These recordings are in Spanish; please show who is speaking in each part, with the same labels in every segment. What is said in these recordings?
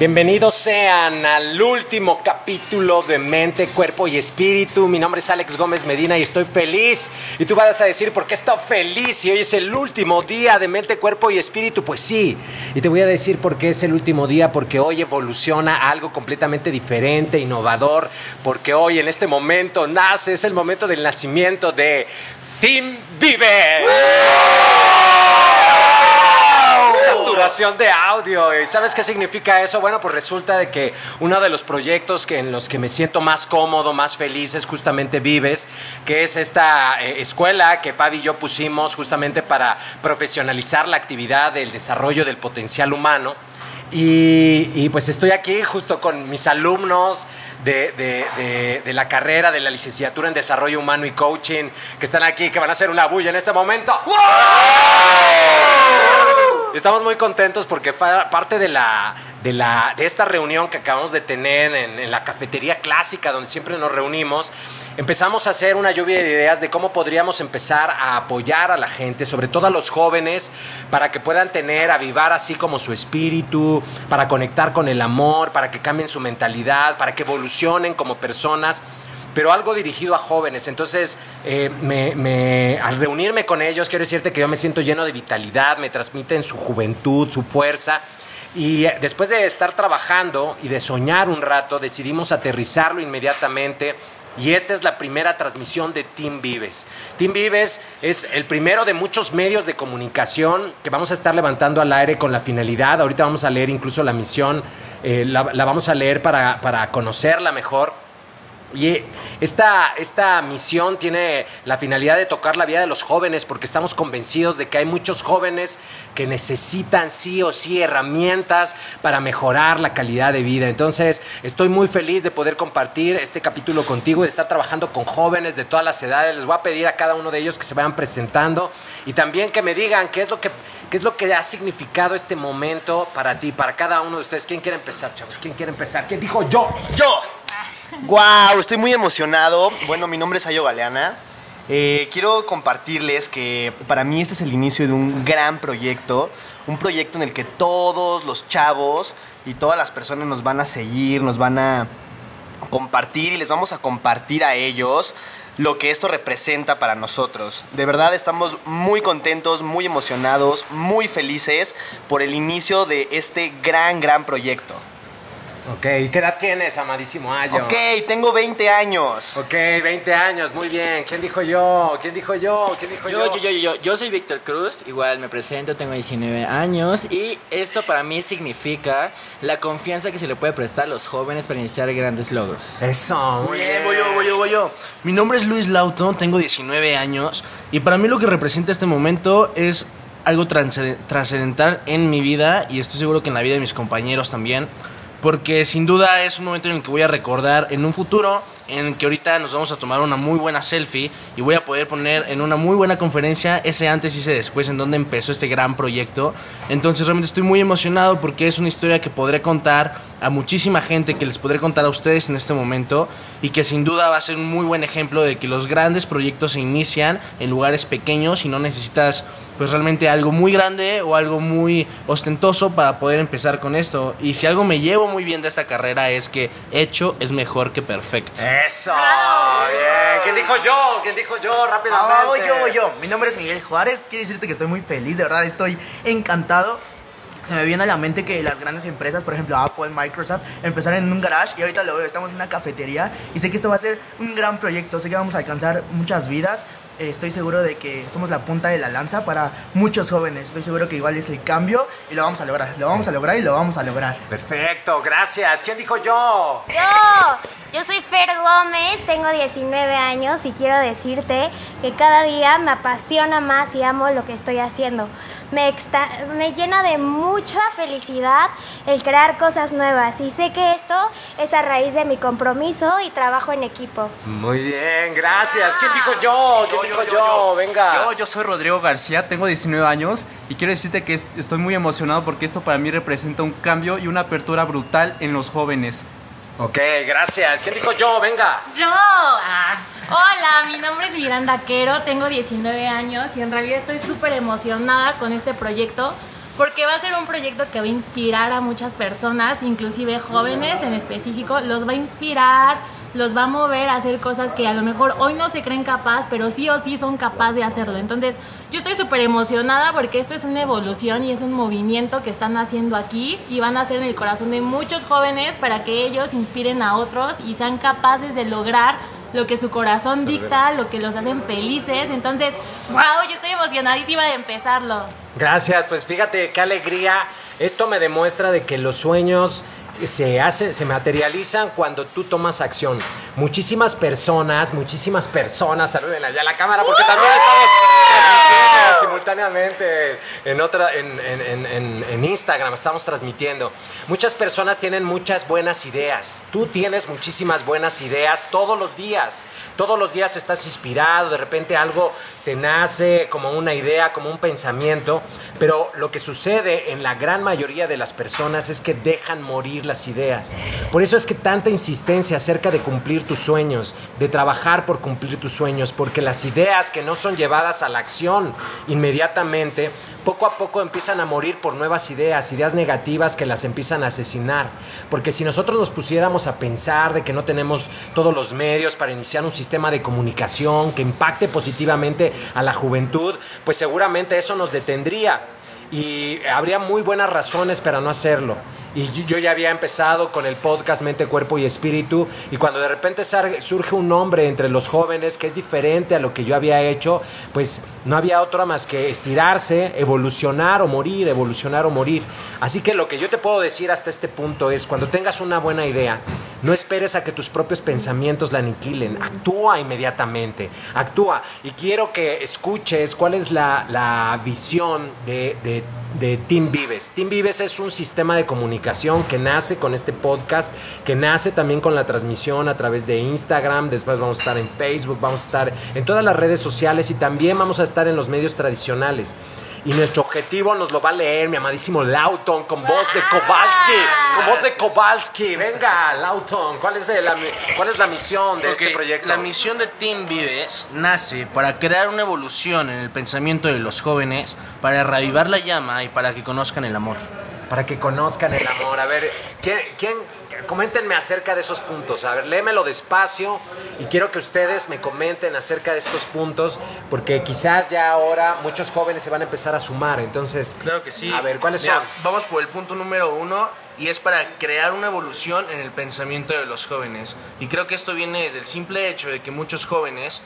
Speaker 1: Bienvenidos sean al último capítulo de Mente, Cuerpo y Espíritu. Mi nombre es Alex Gómez Medina y estoy feliz. Y tú vas a decir, ¿por qué estoy feliz y hoy es el último día de Mente, Cuerpo y Espíritu? Pues sí. Y te voy a decir por qué es el último día, porque hoy evoluciona algo completamente diferente, innovador, porque hoy en este momento nace, es el momento del nacimiento de Team Vive de audio. ¿Y sabes qué significa eso? Bueno, pues resulta de que uno de los proyectos que en los que me siento más cómodo, más feliz es justamente Vives, que es esta eh, escuela que Fabi y yo pusimos justamente para profesionalizar la actividad del desarrollo del potencial humano. Y, pues estoy aquí justo con mis alumnos, de, la carrera de la licenciatura en Desarrollo Humano y Coaching que están aquí, que van a hacer una bulla en este momento. Estamos muy contentos porque parte de la, de, la, de esta reunión que acabamos de tener en, en, la cafetería clásica donde siempre nos reunimos, empezamos a hacer una lluvia de ideas de cómo podríamos empezar a apoyar a la gente, sobre todo a los jóvenes, para que puedan tener, avivar así como su espíritu, para conectar con el amor, para que cambien su mentalidad, para que evolucionen como personas pero algo dirigido a jóvenes. Entonces, eh, al reunirme con ellos, quiero decirte que yo me siento lleno de vitalidad, me transmiten su juventud, su fuerza. Y eh, después de estar trabajando y de soñar un rato, decidimos aterrizarlo inmediatamente. Y esta es la primera transmisión de Team Vives. Team Vives es el primero de muchos medios de comunicación que vamos a estar levantando al aire con la finalidad. Ahorita vamos a leer incluso la misión, eh, la, la, vamos a leer para, para conocerla mejor y esta, esta misión tiene la finalidad de tocar la vida de los jóvenes porque estamos convencidos de que hay muchos jóvenes que necesitan sí o sí herramientas para mejorar la calidad de vida. Entonces estoy muy feliz de poder compartir este capítulo contigo y de estar trabajando con jóvenes de todas las edades. Les voy a pedir a cada uno de ellos que se vayan presentando y también que me digan qué es lo que, qué es lo que ha significado este momento para ti, para cada uno de ustedes. ¿Quién quiere empezar, chavos? ¿Quién quiere empezar? ¿Quién dijo yo?
Speaker 2: Yo. ¡Wow! Estoy muy emocionado. Bueno, mi nombre es Ayo Galeana. Eh, quiero compartirles que para mí este es el inicio de un gran proyecto. Un proyecto en el que todos los chavos y todas las personas nos van a seguir, nos van a compartir y les vamos a compartir a ellos lo que esto representa para nosotros. De verdad estamos muy contentos, muy emocionados, muy felices por el inicio de este gran, gran proyecto.
Speaker 1: Ok, ¿qué edad tienes, amadísimo Ayo?
Speaker 2: Ok, tengo 20 años.
Speaker 1: Ok, 20 años, muy bien. ¿Quién dijo yo? ¿Quién dijo yo? ¿Quién dijo
Speaker 3: yo? Yo, yo, yo, yo, yo soy Víctor Cruz, igual me presento, tengo 19 años y esto para mí significa la confianza que se le puede prestar a los jóvenes para iniciar grandes logros.
Speaker 1: Eso,
Speaker 4: muy bien. Voy yo, voy yo, voy yo. Mi nombre es Luis Lauto, tengo 19 años y para mí lo que representa este momento es algo trascendental en mi vida y estoy seguro que en la vida de mis compañeros también porque sin duda es un momento en el que voy a recordar en un futuro en que ahorita nos vamos a tomar una muy buena selfie y voy a poder poner en una muy buena conferencia ese antes y ese después en donde empezó este gran proyecto. Entonces realmente estoy muy emocionado porque es una historia que podré contar a muchísima gente, que les podré contar a ustedes en este momento y que sin duda va a ser un muy buen ejemplo de que los grandes proyectos se inician en lugares pequeños y no necesitas pues realmente algo muy grande o algo muy ostentoso para poder empezar con esto. Y si algo me llevo muy bien de esta carrera es que hecho es mejor que perfecto.
Speaker 1: Eso, bien. ¿Quién dijo yo? ¿Quién dijo yo? Rápidamente.
Speaker 5: Voy yo, voy yo. Mi nombre es Miguel Juárez. Quiero decirte que estoy muy feliz, de verdad, estoy encantado se me viene a la mente que las grandes empresas, por ejemplo Apple, Microsoft, empezaron en un garage y ahorita lo veo, estamos en una cafetería y sé que esto va a ser un gran proyecto, sé que vamos a alcanzar muchas vidas, estoy seguro de que somos la punta de la lanza para muchos jóvenes, estoy seguro que igual es el cambio y lo vamos a lograr, lo vamos a lograr y lo vamos a lograr.
Speaker 1: Perfecto, gracias. ¿Quién dijo yo?
Speaker 6: Yo, yo soy Fer Gómez, tengo 19 años y quiero decirte que cada día me apasiona más y amo lo que estoy haciendo me, me llena de mucha felicidad el crear cosas nuevas y sé que esto es a raíz de mi compromiso y trabajo en equipo.
Speaker 1: Muy bien, gracias. ¿Quién dijo yo? ¿Quién dijo yo? Venga.
Speaker 7: Yo, yo soy Rodrigo García, tengo 19 años y quiero decirte que estoy muy emocionado porque esto para mí representa un cambio y una apertura brutal en los jóvenes.
Speaker 1: Ok, gracias. ¿Quién dijo yo? Venga.
Speaker 8: Yo. Ah. Hola, mi nombre es Miranda Quero, tengo 19 años y en realidad estoy súper emocionada con este proyecto porque va a ser un proyecto que va a inspirar a muchas personas, inclusive jóvenes en específico, los va a inspirar, los va a mover a hacer cosas que a lo mejor hoy no se creen capaz, pero sí o sí son capaces de hacerlo. Entonces, yo estoy súper emocionada porque esto es una evolución y es un movimiento que están haciendo aquí y van a hacer en el corazón de muchos jóvenes para que ellos inspiren a otros y sean capaces de lograr lo que su corazón dicta, lo que los hacen felices. Entonces, wow, yo estoy emocionadísima de empezarlo.
Speaker 1: Gracias, pues fíjate qué alegría. Esto me demuestra de que los sueños se hace, se materializan cuando tú tomas acción. Muchísimas personas, muchísimas personas, saluden allá a la cámara porque también estamos simultáneamente en otra, en, en- en- en- Instagram, estamos transmitiendo. Muchas personas tienen muchas buenas ideas. Tú tienes muchísimas buenas ideas todos los días. Todos los días estás inspirado, de repente algo te nace como una idea, como un pensamiento, pero lo que sucede en la gran mayoría de las personas es que dejan morir las ideas. Por eso es que tanta insistencia acerca de cumplir tus sueños, de trabajar por cumplir tus sueños, porque las ideas que no son llevadas a la acción inmediatamente, poco a poco empiezan a morir por nuevas ideas, ideas negativas que las empiezan a asesinar. Porque si nosotros nos pusiéramos a pensar de que no tenemos todos los medios para iniciar un sistema de comunicación que impacte positivamente a la juventud, pues seguramente eso nos detendría y habría muy buenas razones para no hacerlo. Y yo- ya había empezado con el podcast Mente, Cuerpo y Espíritu y cuando de repente surge un nombre entre los jóvenes que es diferente a lo que yo había hecho, pues no había otra más que estirarse, evolucionar o morir, evolucionar o morir. Así que lo que yo te puedo decir hasta este punto es, cuando tengas una buena idea, no esperes a que tus propios pensamientos la aniquilen, actúa inmediatamente, actúa. Y quiero que escuches cuál es la, la visión de, de, de Team Vives. Team Vives es un sistema de comunicación que nace con este podcast, que nace también con la transmisión a través de Instagram, después vamos a estar en Facebook, vamos a estar en todas las redes sociales y también vamos a estar en los medios tradicionales. Y nuestro objetivo nos lo va a leer mi amadísimo Lauton con voz de Kowalski. Con voz de Kowalski. Venga, Lauton, ¿cuál es, la, cuál es la misión de este proyecto?
Speaker 4: La misión de Team Vives nace para crear una evolución en el pensamiento de los jóvenes, para reavivar la llama y para que conozcan el amor.
Speaker 1: Para que conozcan el amor. A ver, ¿quién, quién, coméntenme acerca de esos puntos. A ver, léemelo despacio y quiero que ustedes me comenten acerca de estos puntos porque quizás ya ahora muchos jóvenes se van a empezar a sumar. Entonces,
Speaker 4: Claro que sí.
Speaker 1: A ver, ¿cuáles
Speaker 4: Mira,
Speaker 1: son?
Speaker 4: Vamos por el punto número uno y es para crear una evolución en el pensamiento de los jóvenes. Y creo que esto viene desde el simple hecho de que muchos jóvenes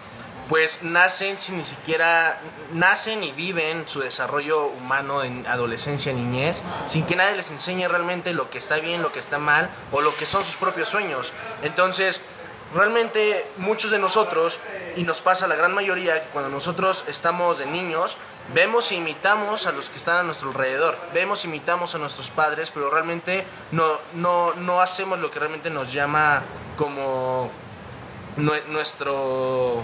Speaker 4: pues nacen sin ni siquiera nacen y viven su desarrollo humano en adolescencia, niñez, sin que nadie les enseñe realmente lo que está bien, lo que está mal o lo que son sus propios sueños. Entonces, realmente muchos de nosotros, y nos pasa la gran mayoría, que cuando nosotros estamos de niños, vemos e imitamos a los que están a nuestro alrededor, vemos e imitamos a nuestros padres, pero realmente no, no, no hacemos lo que realmente nos llama como nue- nuestro...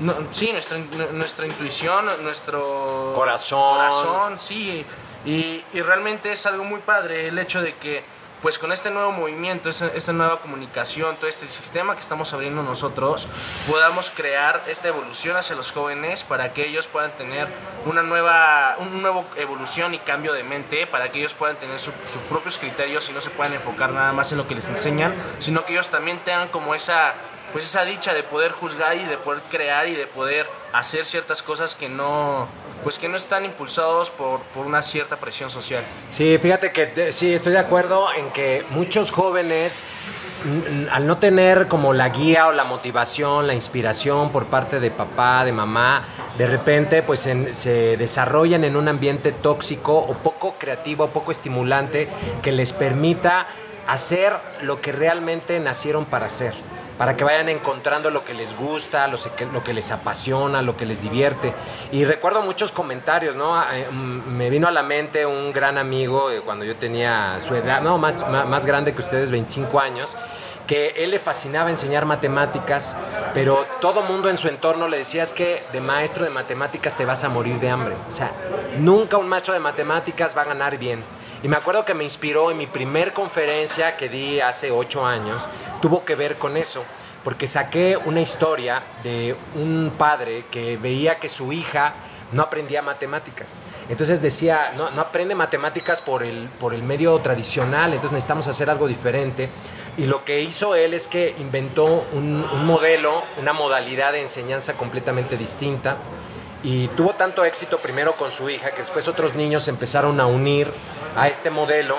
Speaker 4: no, sí, nuestra, nu- nuestra intuición, nuestro
Speaker 1: Corazón.
Speaker 4: corazón, sí. Y, y realmente es algo muy padre el hecho de que, pues con este nuevo movimiento, esta, esta nueva comunicación, todo este sistema que estamos abriendo nosotros, podamos crear esta evolución hacia los jóvenes para que ellos puedan tener una nueva, un nuevo evolución y cambio de mente, para que ellos puedan tener su- sus propios criterios y no se puedan enfocar nada más en lo que les enseñan, sino que ellos también tengan como esa pues esa dicha de poder juzgar y de poder crear y de poder hacer ciertas cosas que no pues que no están impulsados por, por una cierta presión social.
Speaker 1: Sí, fíjate que te- sí, estoy de acuerdo en que muchos jóvenes, al no tener como la guía o la motivación, la inspiración por parte de papá, de mamá, de repente pues se desarrollan en un ambiente tóxico o poco creativo, poco estimulante, que les permita hacer lo que realmente nacieron para hacer para que vayan encontrando lo que les gusta, lo, que- les apasiona, lo que les divierte. Y recuerdo muchos comentarios, ¿no? Ah, eh, mm, Me vino a la mente un gran amigo eh, cuando yo tenía su edad, no, más, más grande que ustedes, 25 años, que él le fascinaba enseñar matemáticas, pero todo mundo en su entorno le decía es que de maestro de matemáticas te vas a morir de hambre. O sea, nunca un maestro de matemáticas va a ganar bien. Y me acuerdo que me inspiró en mi primer conferencia que di hace ocho años, tuvo que ver con eso, porque saqué una historia de un padre que veía que su hija no aprendía matemáticas. Entonces decía, no, no aprende matemáticas por el, por el medio tradicional, entonces necesitamos hacer algo diferente. Y lo que hizo él es que inventó un, un modelo, una modalidad de enseñanza completamente distinta. Y tuvo tanto éxito primero con su hija que después otros niños empezaron a unir a este modelo.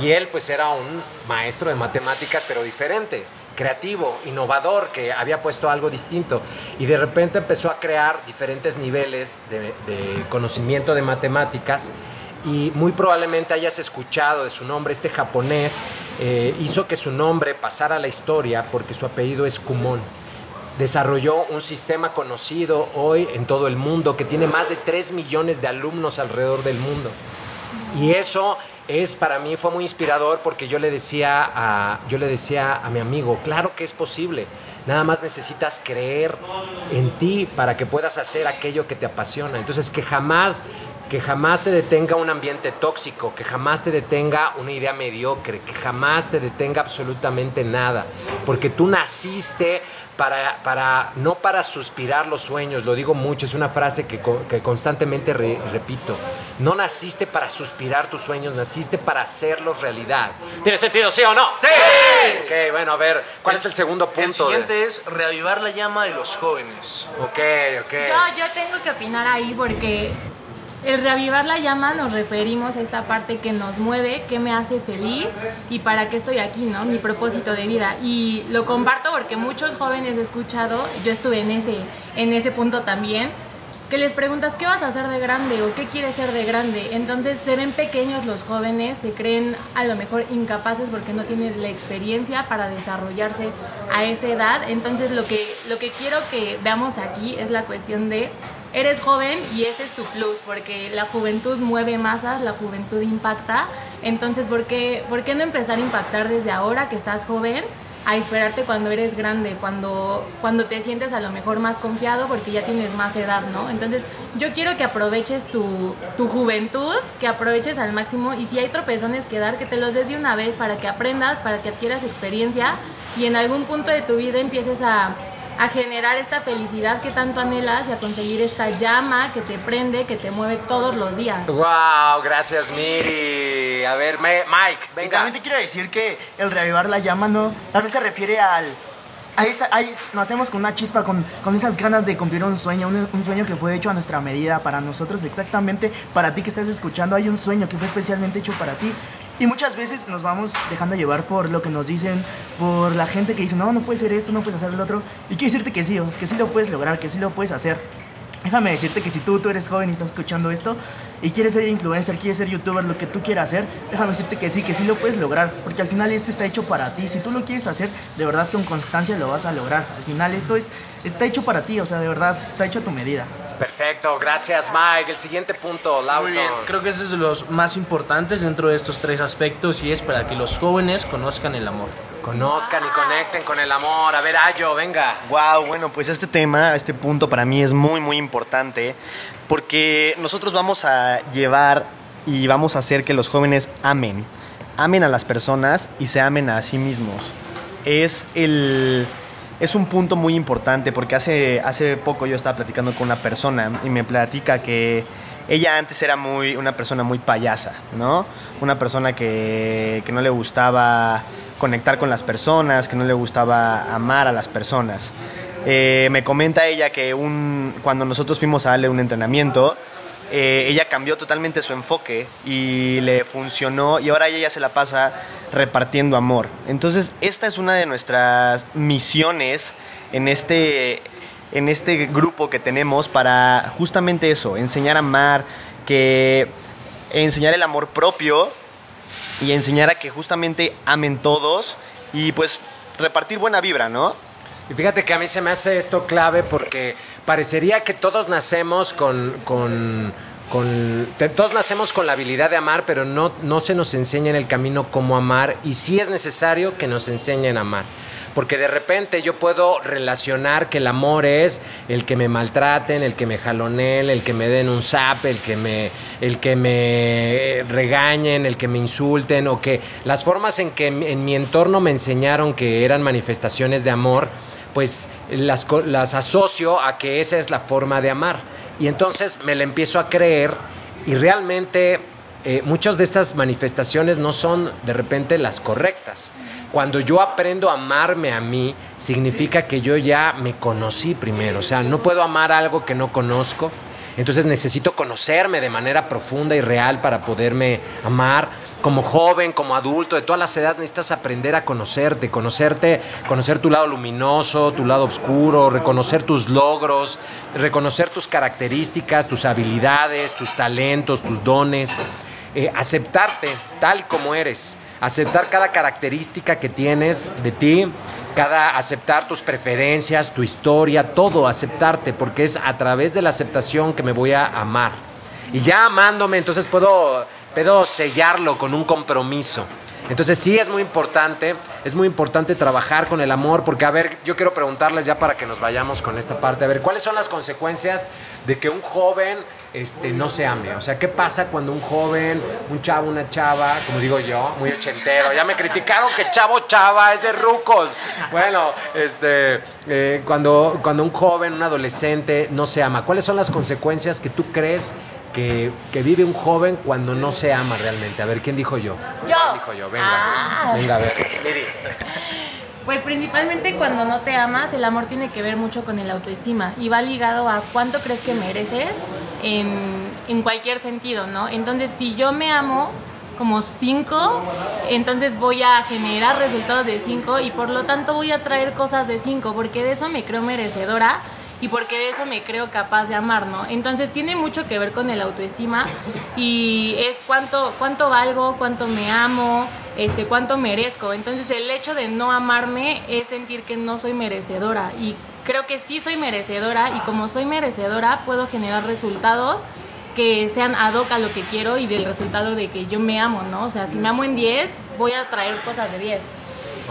Speaker 1: Y él pues era un maestro de matemáticas pero diferente, creativo, innovador, que había puesto algo distinto. Y de repente empezó a crear diferentes niveles de, conocimiento de matemáticas y muy probablemente hayas escuchado de su nombre, este japonés eh, hizo que su nombre pasara a la historia porque su apellido es Kumon. Desarrolló un sistema conocido hoy en todo el mundo que tiene más de 3 millones de alumnos alrededor del mundo. Y eso es para mí fue muy inspirador porque yo le decía a yo le decía a mi amigo, claro que es posible. Nada más necesitas creer en ti para que puedas hacer aquello que te apasiona. Entonces que jamás que jamás te detenga un ambiente tóxico, que jamás te detenga una idea mediocre, que jamás te detenga absolutamente nada, porque tú naciste para, para no para suspirar los sueños, lo digo mucho, es una frase que, que constantemente re- repito, no naciste para suspirar tus sueños, naciste para hacerlos realidad. ¿Tiene sentido, sí o no? ¡Sí! Ok, bueno, a ver, ¿cuál es el segundo punto?
Speaker 4: El
Speaker 1: de-
Speaker 4: siguiente es reavivar la llama de los jóvenes.
Speaker 1: Ok, ok.
Speaker 8: Yo, yo tengo que opinar ahí porque el reavivar la llama nos referimos a esta parte que nos mueve, que me hace feliz y para qué estoy aquí, ¿no? Mi propósito de vida. Y lo comparto porque muchos jóvenes he escuchado, yo estuve en ese, en ese punto también, que les preguntas qué vas a hacer de grande o qué quieres ser de grande. Entonces se ven pequeños los jóvenes, se creen a lo mejor incapaces porque no tienen la experiencia para desarrollarse a esa edad. Entonces lo que, lo que quiero que veamos aquí es la cuestión de eres joven y ese es tu plus, porque la juventud mueve masas, la juventud impacta. Entonces, ¿por qué, ¿por qué no empezar a impactar desde ahora que estás joven? a esperarte cuando eres grande, cuando, cuando te sientes a lo mejor más confiado porque ya tienes más edad, ¿no? Entonces yo quiero que aproveches tu, tu juventud, que aproveches al máximo y si hay tropezones que dar, que te los des de una vez para que aprendas, para que adquieras experiencia y en algún punto de tu vida empieces a, a generar esta felicidad que tanto anhelas y a conseguir esta llama que te prende, que te mueve todos los días.
Speaker 1: Wow, gracias Miri. A ver, Me- Mike,
Speaker 5: Y
Speaker 1: venga.
Speaker 5: también te quiero decir que el reavivar la llama no, también se refiere al... A esa, a nos hacemos con una chispa, con, con esas ganas de cumplir un sueño, un, un sueño que fue hecho a nuestra medida, para nosotros exactamente, para ti que estás escuchando, hay un sueño que fue especialmente hecho para ti. Y muchas veces nos vamos dejando llevar por lo que nos dicen, por la gente que dice, no, no puede ser esto, no puedes hacer el otro. Y quiero decirte que sí, o que sí lo puedes lograr, que sí lo puedes hacer. Déjame decirte que si tú, tú eres joven y estás escuchando esto y quieres ser influencer, quieres ser youtuber, lo que tú quieras hacer, déjame decirte que sí, que sí lo puedes lograr, porque al final esto está hecho para ti. Si tú lo quieres hacer, de verdad con constancia lo vas a lograr. Al final esto es está hecho para ti, o sea, de verdad está hecho a tu medida.
Speaker 1: Perfecto, gracias Mike. El siguiente punto, Lauton.
Speaker 4: Muy bien, creo que este es de los más importantes dentro de estos tres aspectos y es para que los jóvenes conozcan el amor.
Speaker 1: Conozcan y conecten con el amor. A ver, Ayo, venga.
Speaker 2: Wow, bueno, pues este tema, este punto para mí es muy, muy importante porque nosotros vamos a llevar y vamos a hacer que los jóvenes amen, amen a las personas y se amen a sí mismos. Es el es un punto muy importante porque hace hace poco yo estaba platicando con una persona y me platica que ella antes era muy una persona muy payasa, ¿no? Una persona que, que no le gustaba conectar con las personas, que no le gustaba amar a las personas. Eh, me comenta ella que un, cuando nosotros fuimos a darle un entrenamiento, eh, ella cambió totalmente su enfoque y le funcionó y ahora ella se la pasa repartiendo amor. Entonces, esta es una de nuestras misiones en este, en este grupo que tenemos para justamente eso, enseñar a amar, que enseñar el amor propio y enseñar a que justamente amen todos y pues repartir buena vibra, ¿no?
Speaker 1: Y fíjate que a mí se me hace esto clave porque parecería que todos nacemos con... con todos nacemos con la habilidad de amar, pero no, no se nos enseña en el camino cómo amar y sí es necesario que nos enseñen a amar. Porque de repente yo puedo relacionar que el amor es el que me maltraten, el que me jaloneen, el que me den un zap, el que me, el que me regañen, el que me insulten, o que las formas en que en mi entorno me enseñaron que eran manifestaciones de amor, pues las, las asocio a que esa es la forma de amar. y entonces me la empiezo a creer y realmente eh, muchas de estas manifestaciones no son de repente las correctas. Cuando yo aprendo a amarme a mí, significa que yo ya me conocí primero. O sea, no puedo amar algo que no conozco. Entonces necesito conocerme de manera profunda y real para poderme amar. Como joven, como adulto, de todas las edades necesitas aprender a conocerte, conocerte, conocer tu lado luminoso, tu lado oscuro, reconocer tus logros, reconocer tus características, tus habilidades, tus talentos, tus dones, eh, aceptarte tal como eres, aceptar cada característica que tienes de ti, cada aceptar tus preferencias, tu historia, todo aceptarte, porque es a través de la aceptación que me voy a amar. Y ya amándome, entonces puedo, puedo sellarlo con un compromiso. Entonces sí es muy importante, es muy importante trabajar con el amor, porque a ver, yo quiero preguntarles ya para que nos vayamos con esta parte, a ver, ¿cuáles son las consecuencias de que un joven este, no se ame? O sea, ¿qué pasa cuando un joven, un chavo, una chava, como digo yo, muy ochentero, ya me criticaron que chavo, chava, es de rucos. Bueno, este, eh, cuando, cuando un joven, un adolescente no se ama, ¿cuáles son las consecuencias que tú crees que, que vive un joven cuando no se ama realmente? A ver, ¿quién dijo yo?
Speaker 8: Yo.
Speaker 1: ¿Quién dijo yo? Venga,
Speaker 8: Ah.
Speaker 1: venga, a ver. Miri.
Speaker 8: Pues principalmente cuando no te amas, el amor tiene que ver mucho con el autoestima y va ligado a cuánto crees que mereces en, en cualquier sentido, ¿no? Entonces, si yo me amo como 5, entonces voy a generar resultados de 5 y por lo tanto voy a traer cosas de 5 porque de eso me creo merecedora y porque de eso me creo capaz de amar, ¿no? Entonces tiene mucho que ver con el autoestima y es cuánto, cuánto valgo, cuánto me amo, este, cuánto merezco. Entonces el hecho de no amarme es sentir que no soy merecedora y creo que sí soy merecedora y como soy merecedora puedo generar resultados que sean ad hoc a lo que quiero y del resultado de que yo me amo, ¿no? O sea, si me amo en 10, voy a traer cosas de 10.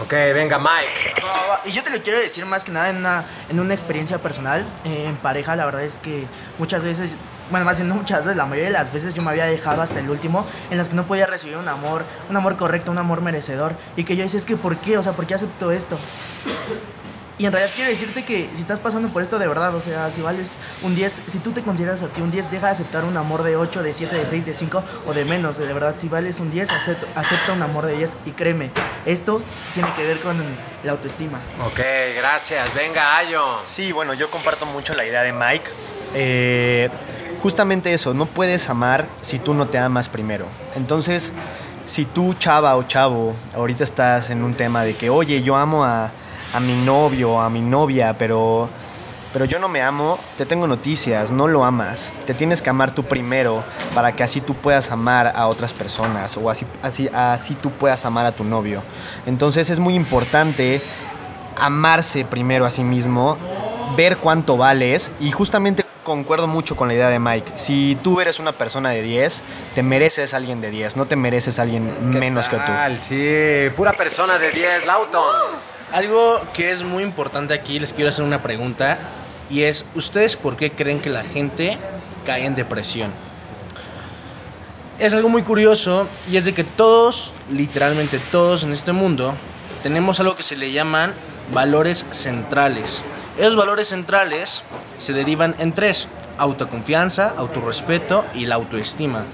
Speaker 1: Ok, venga, Mike.
Speaker 5: Y yo te lo quiero decir más que nada en una, en una experiencia personal. Eh, en pareja, la verdad es que muchas veces, bueno, más bien no muchas veces, la mayoría de las veces yo me había dejado hasta el último en las que no podía recibir un amor, un amor correcto, un amor merecedor. Y que yo decía, es que ¿por qué? O sea, ¿por qué acepto esto? Y en realidad quiero decirte que si estás pasando por esto de verdad, o sea, si vales un 10, si tú te consideras a ti un 10, deja de aceptar un amor de 8, de 7, de 6, de 5 o de menos. De verdad, si vales un 10, acepta, acepta un amor de 10 y créeme, esto tiene que ver con la autoestima.
Speaker 1: Ok, gracias. Venga, Ayo.
Speaker 2: Sí, bueno, yo comparto mucho la idea de Mike. Eh, justamente eso, no puedes amar si tú no te amas primero. Entonces, si tú, chava o chavo, ahorita estás en un tema de que, oye, yo amo a, a mi novio, a mi novia, pero, pero yo no me amo, te tengo noticias, no lo amas. Te tienes que amar tú primero para que así tú puedas amar a otras personas o así, así, así tú puedas amar a tu novio. Entonces es muy importante amarse primero a sí mismo, ver cuánto vales y justamente concuerdo mucho con la idea de Mike. Si tú eres una persona de 10, te mereces a alguien de 10, no te mereces a alguien
Speaker 1: ¿Qué
Speaker 2: menos que tú.
Speaker 1: Sí, pura persona de 10, Lauton.
Speaker 4: Algo que es muy importante aquí, les quiero hacer una pregunta, y es, ¿ustedes por qué creen que la gente cae en depresión? Es algo muy curioso, y es de que todos, literalmente todos en este mundo, tenemos algo que se le llaman valores centrales. Esos valores centrales se derivan en tres, autoconfianza, autorrespeto y la autoestima.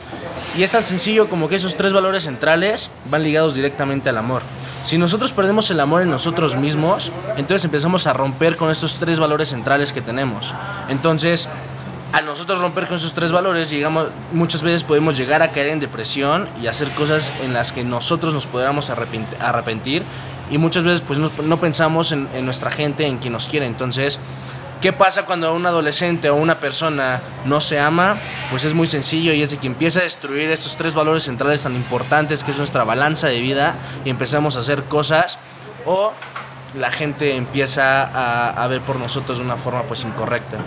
Speaker 4: Y es tan sencillo como que esos tres valores centrales van ligados directamente al amor. Si nosotros perdemos el amor en nosotros mismos, entonces empezamos a romper con estos tres valores centrales que tenemos. Entonces, al nosotros romper con esos tres valores, llegamos, muchas veces podemos llegar a caer en depresión y hacer cosas en las que nosotros nos podamos arrepent- arrepentir y muchas veces pues no, pensamos en, en nuestra gente, en quien nos quiere. Entonces, ¿qué pasa cuando un adolescente o una persona no se ama? Pues es muy sencillo y es de que empieza a destruir estos tres valores centrales tan importantes que es nuestra balanza de vida y empezamos a hacer cosas o la gente empieza a, a ver por nosotros de una forma pues incorrecta.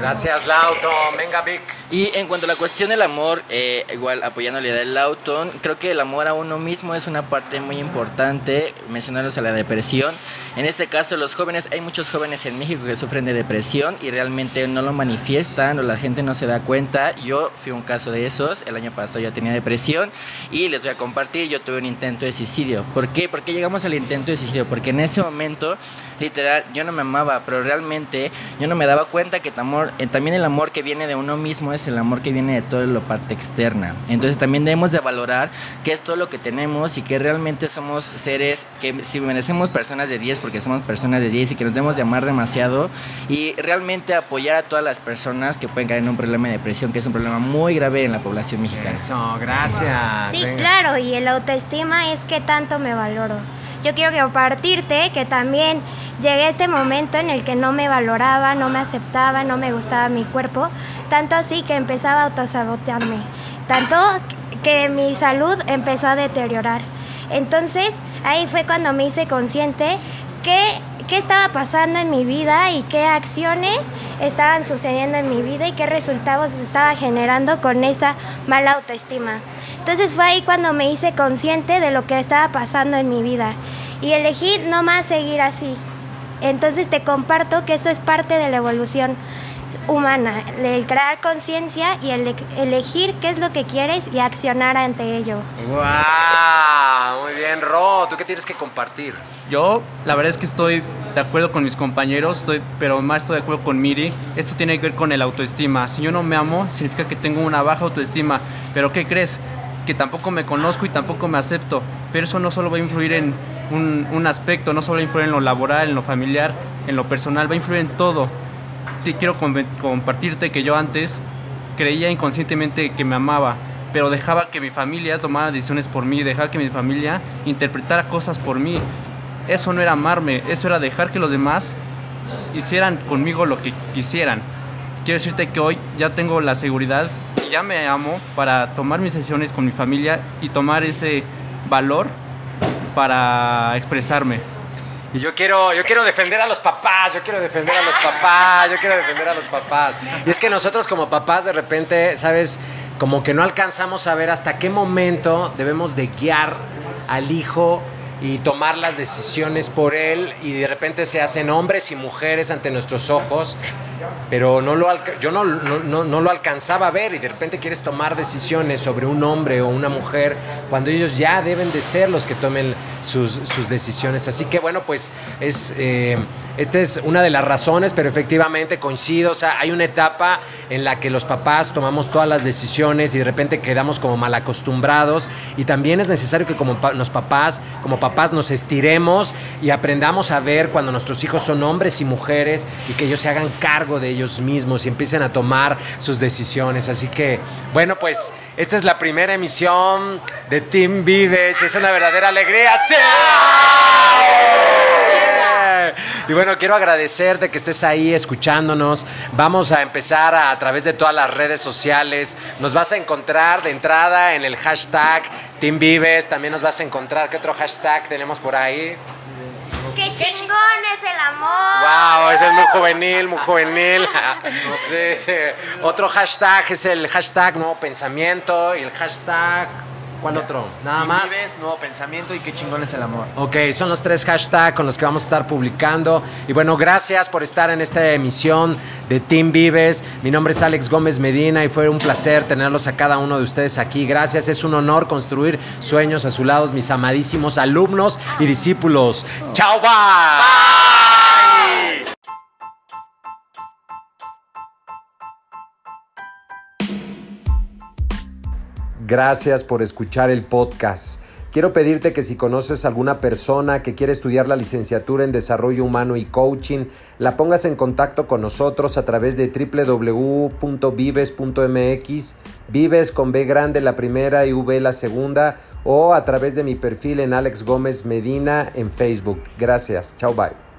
Speaker 1: Gracias, Lauton. Venga, Vic.
Speaker 3: Y en cuanto a la cuestión del amor, eh, igual apoyando la idea del Lauton, creo que el amor a uno mismo es una parte muy importante, mencionaros a la depresión. En este caso, los jóvenes, hay muchos jóvenes en México que sufren de depresión y realmente no lo manifiestan o la gente no se da cuenta. Yo fui un caso de esos, el año pasado yo tenía depresión y les voy a compartir, yo tuve un intento de suicidio. ¿Por qué? ¿Por qué llegamos al intento de suicidio? Porque en ese momento, literal, yo no me amaba, pero realmente yo no me daba cuenta que, amor, eh, también el amor que viene de uno mismo es el amor que viene de toda la parte externa. Entonces también debemos de valorar qué es todo lo que tenemos y que realmente somos seres que si merecemos personas de 10 porque somos personas de 10 y que nos debemos de amar demasiado y realmente apoyar a todas las personas que pueden caer en un problema de depresión, que es un problema muy grave en la población mexicana.
Speaker 1: Eso, gracias.
Speaker 6: Sí,
Speaker 1: Venga.
Speaker 6: claro, y el autoestima es que tanto me valoro. Yo quiero compartirte que también llegué a este momento en el que no me valoraba, no me aceptaba, no me gustaba mi cuerpo, tanto así que empezaba a autosabotearme, tanto que mi salud empezó a deteriorar. Entonces, ahí fue cuando me hice consciente que qué estaba pasando en mi vida y qué acciones estaban sucediendo en mi vida y qué resultados estaba generando con esa mala autoestima. Entonces fue ahí cuando me hice consciente de lo que estaba pasando en mi vida y elegí no más seguir así. Entonces te comparto que eso es parte de la evolución humana, el crear conciencia y el elegir qué es lo que quieres y accionar ante ello.
Speaker 1: ¡Wow! Muy bien, Ro. ¿Tú qué tienes que compartir?
Speaker 7: Yo, la verdad es que estoy de acuerdo con mis compañeros, estoy, pero más estoy de acuerdo con Miri. Esto tiene que ver con el autoestima. Si yo no me amo, significa que tengo una baja autoestima. Pero ¿qué crees? Que tampoco me conozco y tampoco me acepto. Pero eso no solo va a influir en un, un aspecto, no solo va a influir en lo laboral, en lo familiar, en lo personal, va a influir en todo. Te quiero com- compartirte que yo antes creía inconscientemente que me amaba, pero dejaba que mi familia tomara decisiones por mí, dejaba que mi familia interpretara cosas por mí. Eso no era amarme, eso era dejar que los demás hicieran conmigo lo que quisieran. Quiero decirte que hoy ya tengo la seguridad y ya me amo para tomar mis decisiones con mi familia y tomar ese valor para expresarme.
Speaker 1: Y yo quiero, yo quiero defender a los papás, yo quiero defender a los papás, yo quiero defender a los papás. Y es que nosotros como papás de repente, ¿sabes? Como que no alcanzamos a ver hasta qué momento debemos de guiar al hijo y tomar las decisiones por él y de repente se hacen hombres y mujeres ante nuestros ojos, pero no lo yo no, no, no- no lo alcanzaba a ver y de repente quieres tomar decisiones sobre un hombre o una mujer cuando ellos ya deben de ser los que tomen sus, sus decisiones. Así que bueno, pues es, eh, esta es una de las razones, pero efectivamente coincido, o sea, hay una etapa en la que los papás tomamos todas las decisiones y de repente quedamos como mal acostumbrados y también es necesario que como papás, como papás nos estiremos y aprendamos a ver cuando nuestros hijos son hombres y mujeres y que ellos se hagan cargo de ellos mismos y empiecen a tomar sus decisiones. Así que, bueno, pues esta es la primera emisión de Team Vives es una verdadera alegría. ¡Sí! Y bueno, quiero agradecerte que estés ahí escuchándonos. Vamos a empezar a, a través de todas las redes sociales. Nos vas a encontrar de entrada en el hashtag Team Vives. También nos vas a encontrar. ¿Qué otro hashtag tenemos por ahí?
Speaker 6: ¡Qué chingón es el amor!
Speaker 1: Wow, ese es muy juvenil, muy juvenil. Sí, sí. Otro hashtag es el hashtag nuevo pensamiento y el hashtag. ¿Cuál otro? Nada
Speaker 2: Team
Speaker 1: más.
Speaker 2: Vives, nuevo pensamiento y qué chingón es el amor.
Speaker 1: Ok, son los tres hashtags con los que vamos a estar publicando. Y bueno, gracias por estar en esta emisión de Team Vives. Mi nombre es Alex Gómez Medina y fue un placer tenerlos a cada uno de ustedes aquí. Gracias, es un honor construir sueños a su lado, mis amadísimos alumnos y discípulos. ¡Chao, bye! Gracias por escuchar el podcast. Quiero pedirte que si conoces alguna persona que quiere estudiar la licenciatura en Desarrollo Humano y Coaching, la pongas en contacto con nosotros a través de www.vives.mx, Vives con B grande la primera y V la segunda, o a través de mi perfil en Alex Gómez Medina en Facebook. Gracias. Chao, bye.